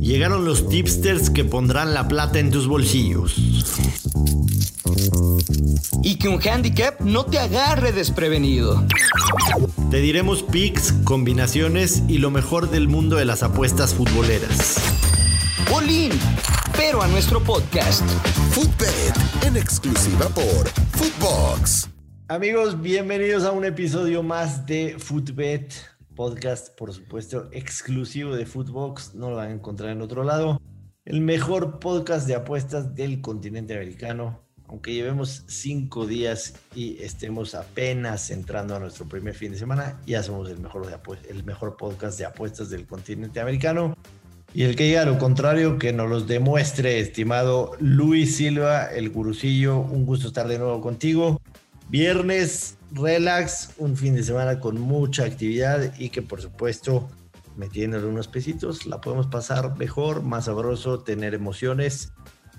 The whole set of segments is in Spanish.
Llegaron los tipsters que pondrán la plata en tus bolsillos. Y que un handicap no te agarre desprevenido. Te diremos picks, combinaciones y lo mejor del mundo de las apuestas futboleras. Bolín, pero a nuestro podcast. Footbet, en exclusiva por Footbox. Amigos, bienvenidos a un episodio más de Footbet, podcast, por supuesto, exclusivo de Footbox. No lo van a encontrar en otro lado. El mejor podcast de apuestas del continente americano. Aunque llevemos cinco días y estemos apenas entrando a nuestro primer fin de semana, ya somos el mejor, de el mejor podcast de apuestas del continente americano. Y el que diga lo contrario, que nos los demuestre, estimado Luis Silva, el gurucillo. Un gusto estar de nuevo contigo. Viernes, relax, un fin de semana con mucha actividad y que por supuesto metiéndole unos pesitos la podemos pasar mejor, más sabroso, tener emociones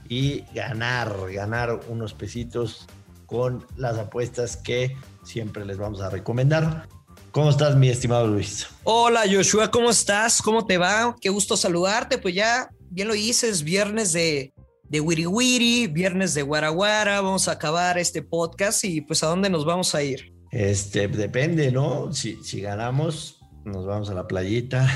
y ganar, ganar unos pesitos con las apuestas que siempre les vamos a recomendar. ¿Cómo estás, mi estimado Luis? Hola, Joshua, ¿cómo estás? ¿Cómo te va? Qué gusto saludarte. Pues ya, bien lo dices, viernes de de Wiri Wiri, viernes de Guaraguara, vamos a acabar este podcast y pues a dónde nos vamos a ir. Este, depende, ¿no? Si, si ganamos, nos vamos a la playita.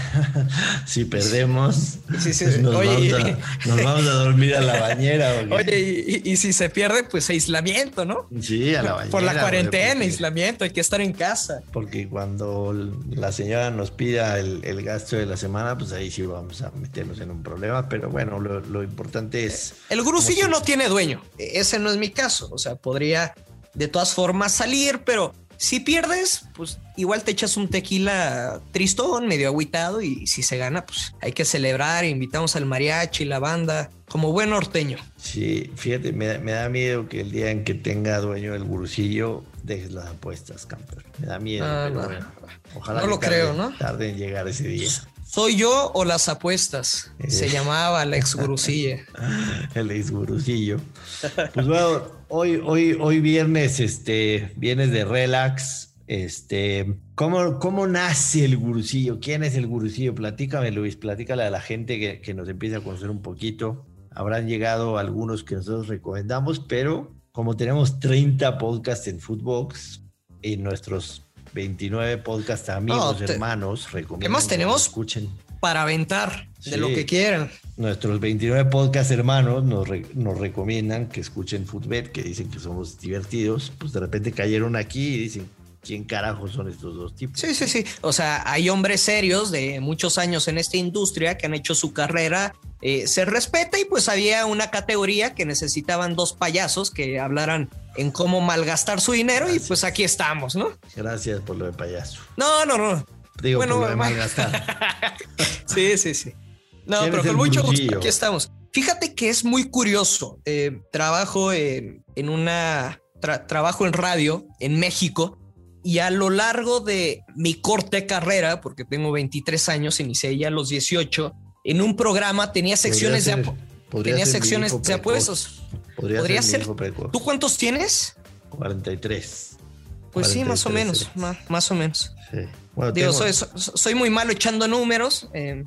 si perdemos, Nos, vamos a, dormir a la bañera. Oye, y, si se pierde, pues aislamiento, ¿no? Sí, a la bañera. Por la cuarentena, aislamiento, hay que estar en casa. Porque cuando la señora nos pida el, gasto de la semana, pues ahí sí vamos a meternos en un problema. Pero bueno, lo, lo importante es... El grusillo no tiene dueño. E, ese no es mi caso. O sea, podría de todas formas salir, pero si pierdes, pues igual te echas un tequila tristón, medio agüitado y si se gana, pues hay que celebrar, invitamos al mariachi, la banda, como buen norteño. Sí, fíjate, me, da miedo que el día en que tenga dueño el gurusillo dejes las apuestas, campeón. Me da miedo. Ah, no. ojalá no lo creo, ¿no? Tarde en llegar ese día. ¿Soy yo o las apuestas? Se eh. llamaba la ex gurusilla. el ex gurusillo. Pues bueno, hoy, hoy, hoy viernes, este, viernes de relax. Este, ¿cómo, ¿cómo nace el gurusillo? ¿Quién es el gurusillo? Platícame, Luis, platícale a la gente que, que nos empiece a conocer un poquito. Habrán llegado algunos que nosotros recomendamos, pero como tenemos 30 podcasts en Footbox, en nuestros 29 podcast amigos, hermanos, recomiendo. ¿Qué más tenemos? Escuchen. Para aventar de lo que quieran. Nuestros 29 podcast hermanos nos, nos recomiendan que escuchen Footbet, que dicen que somos divertidos. Pues de repente cayeron aquí y dicen, quién carajo son estos dos tipos. Sí, sí, sí. O sea, hay hombres serios de muchos años en esta industria que han hecho su carrera. Eh, se respeta y pues había una categoría que necesitaban dos payasos que hablaran en cómo malgastar su dinero y pues aquí estamos, ¿no? Gracias por lo de payaso. No, no, no. Digo, bueno, por lo de malgastar. sí, sí, sí. No, pero con mucho gusto, aquí estamos. Fíjate que es muy curioso. Eh, trabajo en, una... trabajo en radio en México y a lo largo de mi corte carrera, porque tengo 23 años, inicié ya a los 18, en un programa tenía secciones de tenía secciones de apuestos. Podría, ser. ¿Tú cuántos tienes? 43. Pues sí, más o menos, más, o menos. Digo, soy, muy malo echando números, eh,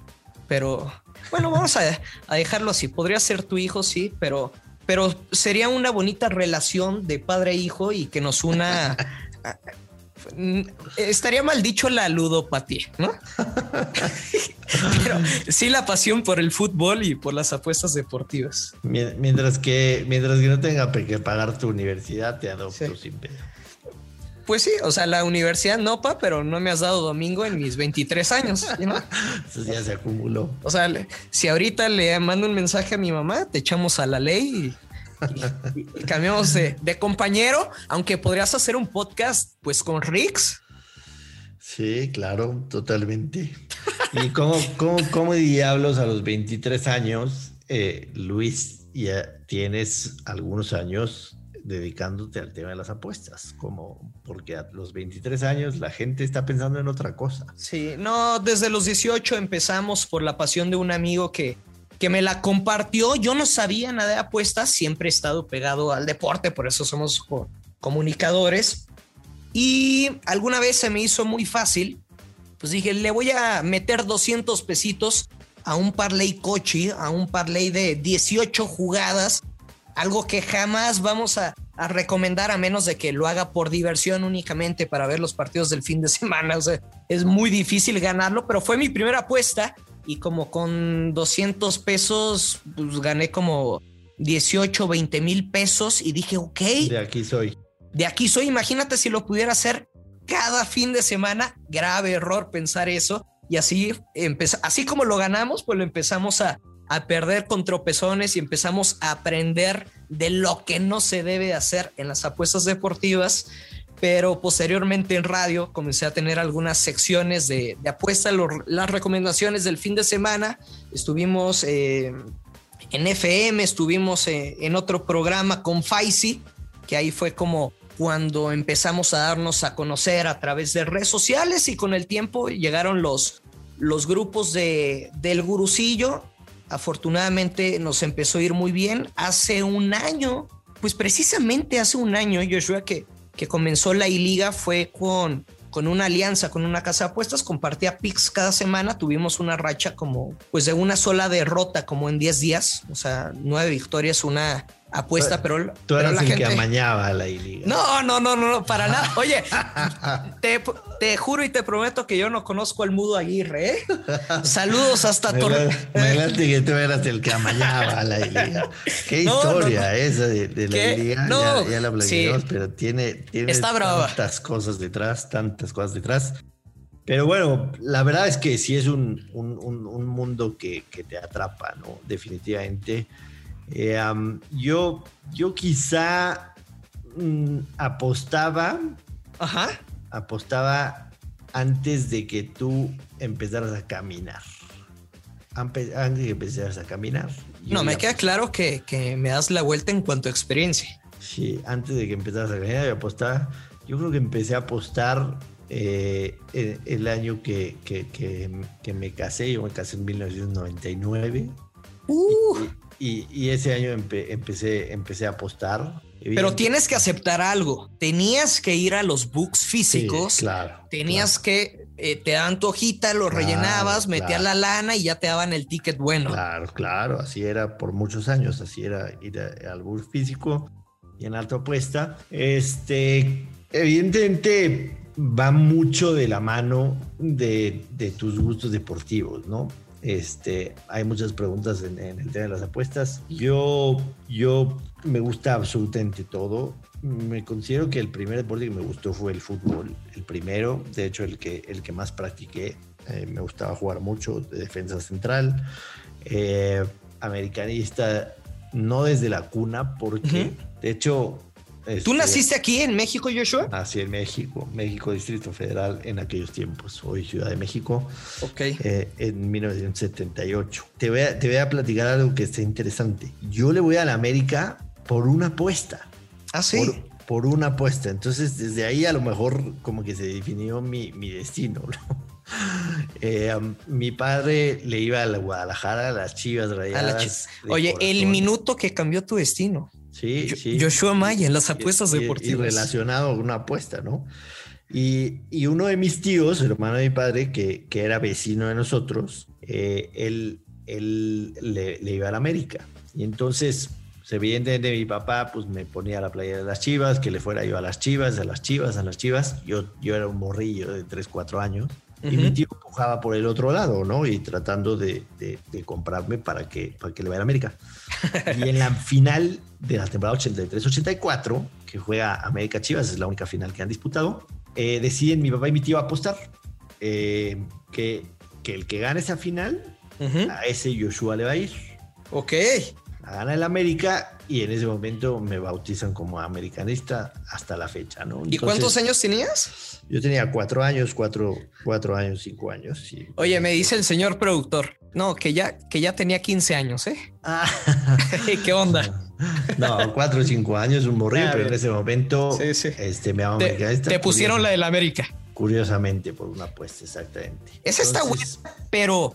pero bueno, vamos a, a, dejarlo así. Podría ser tu hijo, sí, pero, pero sería una bonita relación de padre e hijo y que nos una estaría mal dicho la ludopatía, ¿no? Pero sí la pasión por el fútbol y por las apuestas deportivas. Mientras que, mientras que no tenga que pagar tu universidad, te adopto sin pedo. Pues sí, o sea, la universidad no, pa, pero no me has dado domingo en mis 23 años. ¿no? Ya se acumuló. O sea, si ahorita le mando un mensaje a mi mamá, te echamos a la ley y y, cambiamos de, compañero, aunque podrías hacer un podcast pues con Rix. Sí, claro, totalmente. ¿Y cómo, cómo, cómo diablos a los 23 años, eh, Luis, ya tienes algunos años dedicándote al tema de las apuestas? Como porque a los 23 años la gente está pensando en otra cosa. Sí, no, desde los 18 empezamos por la pasión de un amigo que que me la compartió. Yo no sabía nada de apuestas, siempre he estado pegado al deporte, por eso somos comunicadores. Y alguna vez se me hizo muy fácil, pues dije, le voy a meter 200 pesitos a un parlay cochi, a un parlay de 18 jugadas, algo que jamás vamos a, recomendar a menos de que lo haga por diversión únicamente para ver los partidos del fin de semana. O sea, es muy difícil ganarlo, pero fue mi primera apuesta y como con 200 pesos, pues gané como 18, 20 mil pesos y dije, ok. De aquí soy. De aquí soy. Imagínate si lo pudiera hacer cada fin de semana. Grave error pensar eso. Y así, así como lo ganamos, pues lo empezamos a, a perder con tropezones y empezamos a aprender de lo que no se debe hacer en las apuestas deportivas. Pero posteriormente en radio comencé a tener algunas secciones de, apuestas, las recomendaciones del fin de semana. Estuvimos eh, en FM, estuvimos eh, en otro programa con Faisy, que ahí fue como cuando empezamos a darnos a conocer a través de redes sociales y con el tiempo llegaron los, los grupos de, del gurucillo. Afortunadamente nos empezó a ir muy bien. Hace un año, pues precisamente hace un año, Joshua, que, que comenzó la I-Liga fue con, con una alianza, con una casa de apuestas, compartía picks cada semana, tuvimos una racha como, pues de una sola derrota, como en 10 días, o sea, nueve victorias, una apuesta, pero, Tú eras la el que amañaba la liga. No, no, no, no, no, para nada. Oye, te, te, juro y te prometo que yo no conozco al mudo Aguirre. ¿eh? Saludos hasta Torre. Adelante que tú eras el que amañaba la liga. Qué historia esa de, la liga. Ya, ya, la platicamos, pero tiene, tiene tantas cosas detrás, tantas cosas detrás. Pero bueno, la verdad es que sí es un, un, un, mundo que, que, te atrapa, ¿no? Definitivamente. Eh, yo, yo quizá mm, apostaba, Ajá. apostaba antes de que tú empezaras a caminar. Antes de que empezaras a caminar. No, me queda claro que, que, me das la vuelta en cuanto a experiencia. Sí, antes de que empezaras a caminar, yo apostaba. Yo creo que empecé a apostar eh, el, año que, que, que, me casé. Yo me casé en 1999. Uh. Y, ese año empecé, empecé a apostar. Pero tienes que aceptar algo. Tenías que ir a los books físicos. claro. Tenías que, eh, te daban tu hojita, lo rellenabas, metías la lana y ya te daban el ticket bueno. Claro, claro. Así era por muchos años. Así era ir al book físico y en alta apuesta. Este, evidentemente va mucho de la mano de, de tus gustos deportivos, ¿no? Este, hay muchas preguntas en, el tema de las apuestas. Yo, yo me gusta absolutamente todo. Me considero que el primer deporte que me gustó fue el fútbol, el primero, de hecho el que, el que más practiqué. Eh, me gustaba jugar mucho de defensa central. Eh, americanista, no desde la cuna, porque de hecho ¿Tú este, naciste aquí en México, Joshua? Nací en México, México Distrito Federal en aquellos tiempos, hoy Ciudad de México. Ok. Eh, en 1978. Te voy, a, te voy a platicar algo que está interesante. Yo le voy a la América por una apuesta. Ah, sí. Por, una apuesta. Entonces, desde ahí a lo mejor como que se definió mi, mi destino, eh, mi padre le iba a la Guadalajara, a las Chivas Rayadas. Oye, el minuto que cambió tu destino. Sí, sí. Joshua Maya en las apuestas deportivas. Y relacionado a una apuesta, ¿no? Y, uno de mis tíos, hermano de mi padre, que, que era vecino de nosotros, eh, él, él le, iba a la América. Y entonces, pues, evidentemente mi papá pues me ponía a la playa de las chivas, que le fuera yo a las chivas, a las chivas, a las chivas. Yo, yo era un morrillo de 3, 4 años. Y mi tío empujaba por el otro lado, ¿no? Y tratando de, de, comprarme para que, para que le vaya a América. y en la final de la temporada 83-84, que juega América Chivas, es la única final que han disputado, eh, deciden mi papá y mi tío apostar eh, que, que el que gane esa final, a ese Joshua le va a ir. Ok. Gana el América y en ese momento me bautizan como americanista hasta la fecha, ¿no? ¿Y cuántos años tenías? Yo tenía cuatro años, cuatro, cuatro años, cinco años. Oye, me dice el señor productor, no, que ya, que ya tenía 15 años, ¿eh? Ah. ¿Qué onda? No, cuatro o cinco años, un morrillo, pero en ese momento Este, me te, te pusieron la del América. Curiosamente, por una apuesta, exactamente. Esa está buena, pero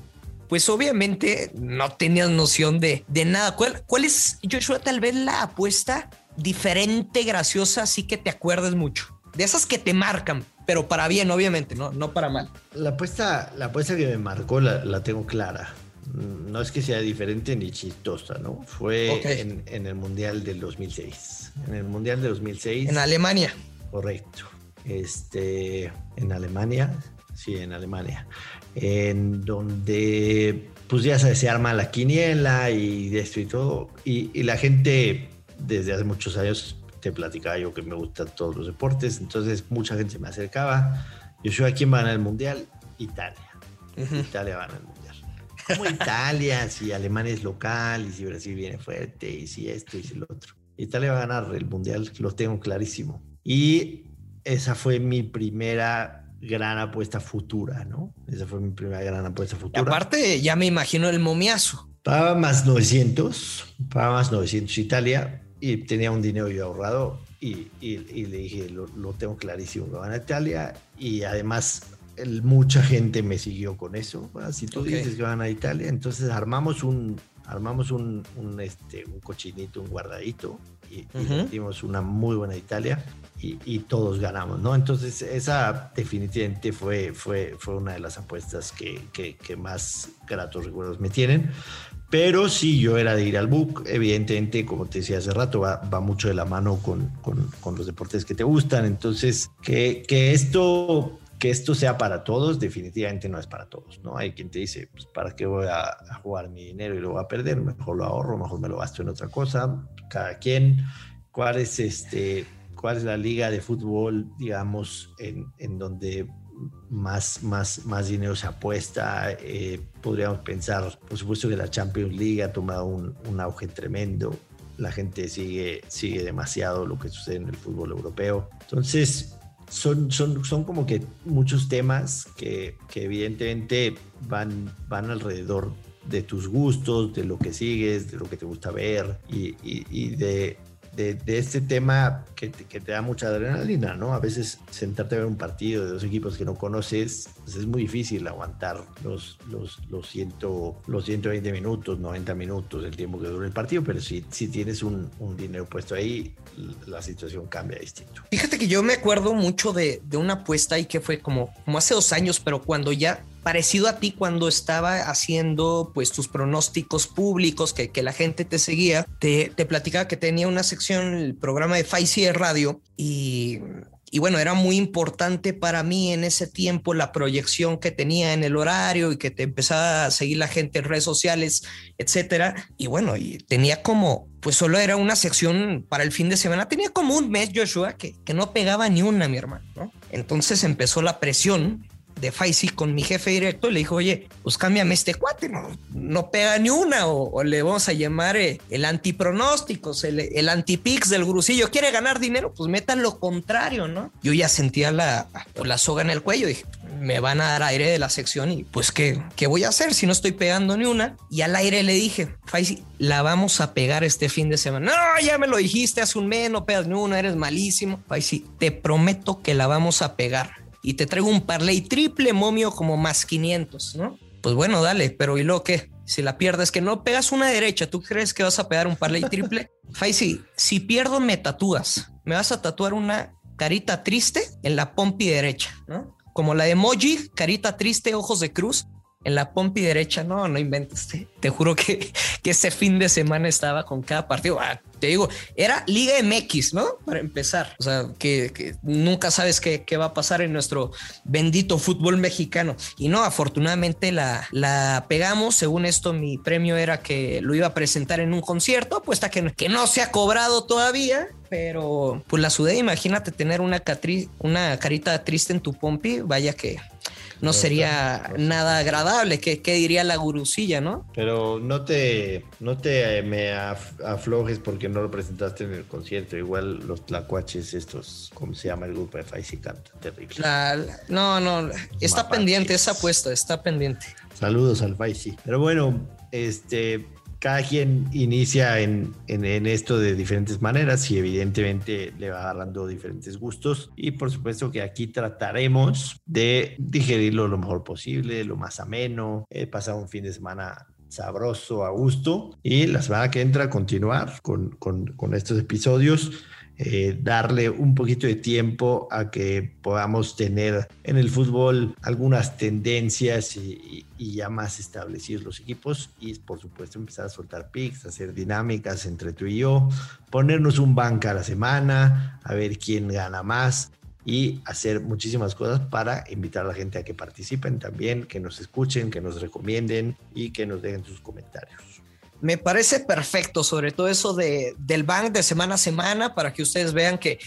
pues obviamente no tenías noción de, de nada. ¿Cuál, ¿Cuál es, Joshua, tal vez la apuesta diferente, graciosa, así que te acuerdes mucho? De esas que te marcan, pero para bien, obviamente, no, no para mal. La apuesta, la apuesta que me marcó la, tengo clara. Mm, no es que sea diferente ni chistosa, ¿no? Fue en, en, el Mundial del 2006. En el Mundial del 2006. En Alemania. Correcto. Este, en Alemania, sí, en Alemania. En donde, pues ya se arma la quiniela y esto y todo. Y, y la gente desde hace muchos años te platicaba yo que me gustan todos los deportes, entonces mucha gente se me acercaba. Yo soy a quién va a ganar el mundial? Italia. Italia va a ganar el mundial. ¿Cómo Italia? si Alemania es local y si Brasil viene fuerte y si esto y si lo otro. Italia va a ganar el mundial, lo tengo clarísimo. Y esa fue mi primera gran apuesta futura, ¿no? Esa fue mi primera gran apuesta futura. aparte, ya me imagino el momiazo. Pagaba más 900, pagaba más 900 Italia y tenía un dinero yo ahorrado y, y, le dije, lo, tengo clarísimo, me van a Italia y además mucha gente me siguió con eso. si tú dices que van a Italia, entonces armamos un, armamos un, un, este, un cochinito, un guardadito y, dimos una muy buena Italia y, y, todos ganamos, ¿no? Entonces esa definitivamente fue, fue, fue una de las apuestas que, que, que más gratos recuerdos me tienen. Pero sí, yo era de ir al book. Evidentemente, como te decía hace rato, va, va mucho de la mano con, con, con, los deportes que te gustan. Entonces, que, que, esto, que esto sea para todos, definitivamente no es para todos. ¿no? Hay quien te dice, pues, ¿para qué voy a, jugar mi dinero y lo voy a perder? Mejor lo ahorro, mejor me lo gasto en otra cosa. Cada quien, ¿cuál es, este, cuál es la liga de fútbol, digamos, en, en donde más, más, más dinero se apuesta. Eh, podríamos pensar, por supuesto que la Champions League ha tomado un, un, auge tremendo. La gente sigue, sigue demasiado lo que sucede en el fútbol europeo. Entonces, son, son, son como que muchos temas que, que evidentemente van, van alrededor de tus gustos, de lo que sigues, de lo que te gusta ver y, y, y de, de, este tema que te, da mucha adrenalina, ¿no? A veces sentarte a ver un partido de dos equipos que no conoces, pues es muy difícil aguantar los, los, los, ciento, los 120 minutos, 90 minutos, el tiempo que dura el partido, pero si, si tienes un, un dinero puesto ahí, la situación cambia distinto. Fíjate que yo me acuerdo mucho de, de una apuesta ahí que fue como, como hace dos años, pero cuando ya parecido a ti cuando estaba haciendo pues tus pronósticos públicos, que, que la gente te seguía, te, te, platicaba que tenía una sección, el programa de Faisy de radio y, y bueno, era muy importante para mí en ese tiempo la proyección que tenía en el horario y que te empezaba a seguir la gente en redes sociales, etcétera. Y bueno, y tenía como, pues solo era una sección para el fin de semana, tenía como un mes, Joshua, que, que no pegaba ni una, mi hermano, ¿no? Entonces empezó la presión de Faisy con mi jefe directo le dijo, oye, pues cámbiame este cuate, no, no pega ni una, o, le vamos a llamar eh, el antipronósticos, el, el antipix del grusillo, quiere ganar dinero, pues metan lo contrario, ¿no? Yo ya sentía la, la soga en el cuello, dije, me van a dar aire de la sección y pues ¿qué, qué voy a hacer si no estoy pegando ni una? Y al aire le dije, Faisy, la vamos a pegar este fin de semana. No, ya me lo dijiste hace un mes, no pegas ni una, eres malísimo. Faisy, te prometo que la vamos a pegar y te traigo un parlay triple momio como más 500, ¿no? Pues bueno, dale, pero ¿y lo qué? Si la pierdes, que no pegas una derecha, ¿tú crees que vas a pegar un parlay triple? Faisy, si pierdo, me tatúas. Me vas a tatuar una carita triste en la pompi derecha, ¿no? Como la de emoji, carita triste, ojos de cruz, en la pompi derecha, no, no inventes. Te, juro que, que, ese fin de semana estaba con cada partido. Ah, te digo, era Liga MX, ¿no? Para empezar. O sea, que, nunca sabes qué, qué, va a pasar en nuestro bendito fútbol mexicano. Y no, afortunadamente la, la pegamos. Según esto, mi premio era que lo iba a presentar en un concierto, apuesta que, que no se ha cobrado todavía. Pero pues la sudé, imagínate tener una, una carita triste en tu pompi, vaya que no sería nada agradable. ¿Qué, ¿Qué, diría la gurusilla, no? Pero no te, no te me aflojes porque no lo presentaste en el concierto. Igual los tlacuaches, estos, ¿cómo se llama el grupo de Faisy canta? Terrible. no, no, está pendiente esa apuesta, está pendiente. Saludos al Faisy. Pero bueno, este, cada quien inicia en, en, esto de diferentes maneras y evidentemente le va agarrando diferentes gustos. Y por supuesto que aquí trataremos de digerirlo lo mejor posible, lo más ameno, eh, pasar un fin de semana sabroso, a gusto. Y la semana que entra continuar con, con, con estos episodios eh, darle un poquito de tiempo a que podamos tener en el fútbol algunas tendencias y, ya más establecidos los equipos y por supuesto empezar a soltar picks, hacer dinámicas entre tú y yo, ponernos un banca a la semana, a ver quién gana más y hacer muchísimas cosas para invitar a la gente a que participen también, que nos escuchen, que nos recomienden y que nos dejen sus comentarios. Me parece perfecto, sobre todo eso de, del bank de semana a semana, para que ustedes vean que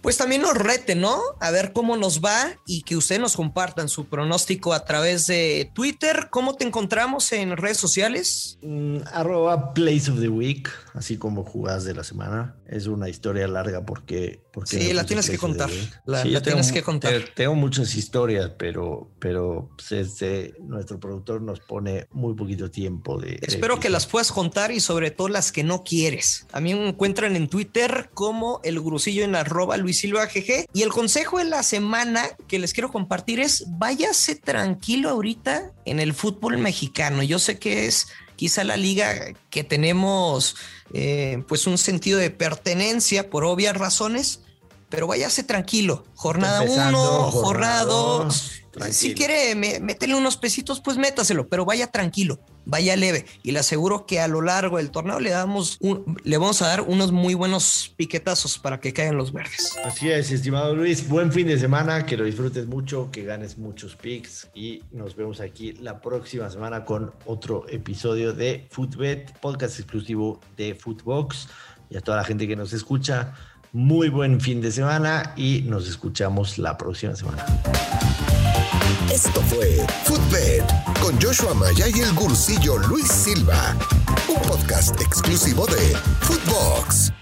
pues también nos rete, ¿no? A ver cómo nos va y que ustedes nos compartan su pronóstico a través de Twitter. ¿Cómo te encontramos en redes sociales? Mm, arroba Place of the Week, así como jugadas de la semana. Es una historia larga porque... porque sí, la tienes que contar. La, tienes que contar. Tengo muchas historias, pero, pero pues, este, nuestro productor nos pone muy poquito tiempo de... Espero que las puedas contar y sobre todo las que no quieres. A mí me encuentran en Twitter como el grusillo en arroba Luis Silva GG. Y el consejo de la semana que les quiero compartir es váyase tranquilo ahorita en el fútbol mexicano. Yo sé que es quizá la liga que tenemos eh, pues un sentido de pertenencia por obvias razones, pero váyase tranquilo. Jornada 1, jornada 2 si quiere meterle unos pesitos, pues métaselo, pero vaya tranquilo, vaya leve. Y le aseguro que a lo largo del torneo le damos le vamos a dar unos muy buenos piquetazos para que caigan los verdes. Así es, estimado Luis. Buen fin de semana, que lo disfrutes mucho, que ganes muchos picks y nos vemos aquí la próxima semana con otro episodio de Footbet, podcast exclusivo de Footbox. Y a toda la gente que nos escucha, muy buen fin de semana y nos escuchamos la próxima semana. Esto fue Footbed con Joshua Maya y el gursillo Luis Silva, un podcast exclusivo de Footbox.